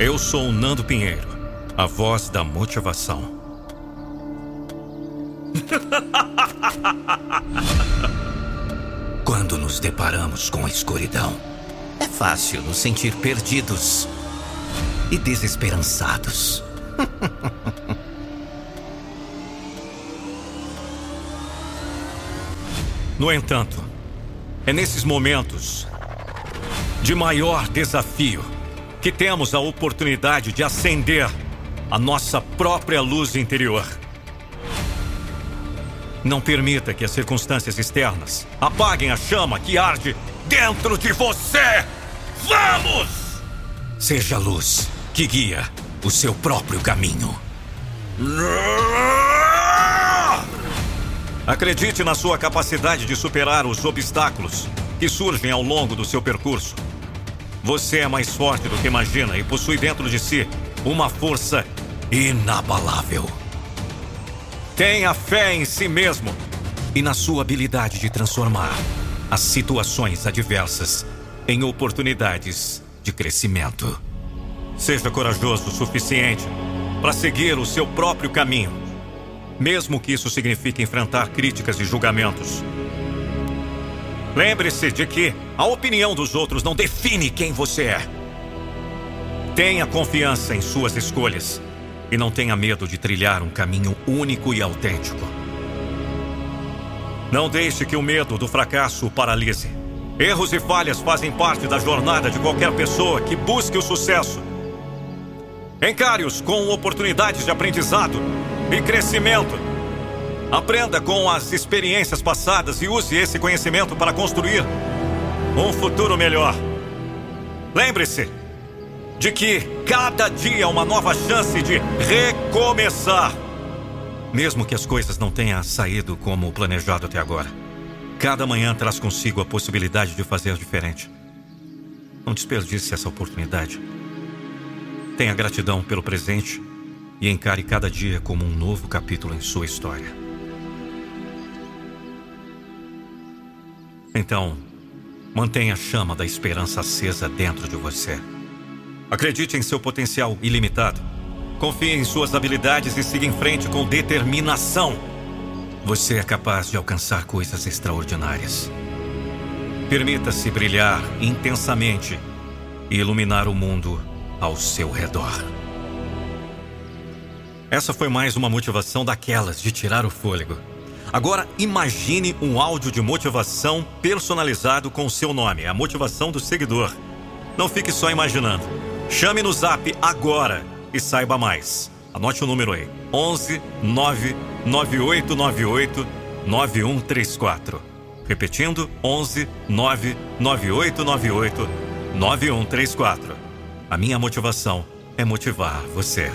Eu sou o Nando Pinheiro, a voz da motivação. Quando nos deparamos com a escuridão, é fácil nos sentir perdidos e desesperançados. no entanto, é nesses momentos de maior desafio que temos a oportunidade de acender a nossa própria luz interior. Não permita que as circunstâncias externas apaguem a chama que arde dentro de você! Vamos! Seja a luz que guia o seu próprio caminho. Acredite na sua capacidade de superar os obstáculos que surgem ao longo do seu percurso. Você é mais forte do que imagina e possui dentro de si uma força inabalável. Tenha fé em si mesmo e na sua habilidade de transformar as situações adversas em oportunidades de crescimento. Seja corajoso o suficiente para seguir o seu próprio caminho, mesmo que isso signifique enfrentar críticas e julgamentos. Lembre-se de que a opinião dos outros não define quem você é. Tenha confiança em suas escolhas e não tenha medo de trilhar um caminho único e autêntico. Não deixe que o medo do fracasso o paralise. Erros e falhas fazem parte da jornada de qualquer pessoa que busque o sucesso. Encare-os com oportunidades de aprendizado e crescimento. Aprenda com as experiências passadas e use esse conhecimento para construir um futuro melhor. Lembre-se de que cada dia é uma nova chance de recomeçar. Mesmo que as coisas não tenham saído como planejado até agora, cada manhã traz consigo a possibilidade de fazer diferente. Não desperdice essa oportunidade. Tenha gratidão pelo presente e encare cada dia como um novo capítulo em sua história. Então, mantenha a chama da esperança acesa dentro de você. Acredite em seu potencial ilimitado. Confie em suas habilidades e siga em frente com determinação. Você é capaz de alcançar coisas extraordinárias. Permita-se brilhar intensamente e iluminar o mundo ao seu redor. Essa foi mais uma motivação daquelas de tirar o fôlego. Agora imagine um áudio de motivação personalizado com o seu nome, a motivação do seguidor. Não fique só imaginando. Chame no zap agora e saiba mais. Anote o número aí: 11 99898 9134. Repetindo: 11 99898 9134. A minha motivação é motivar você.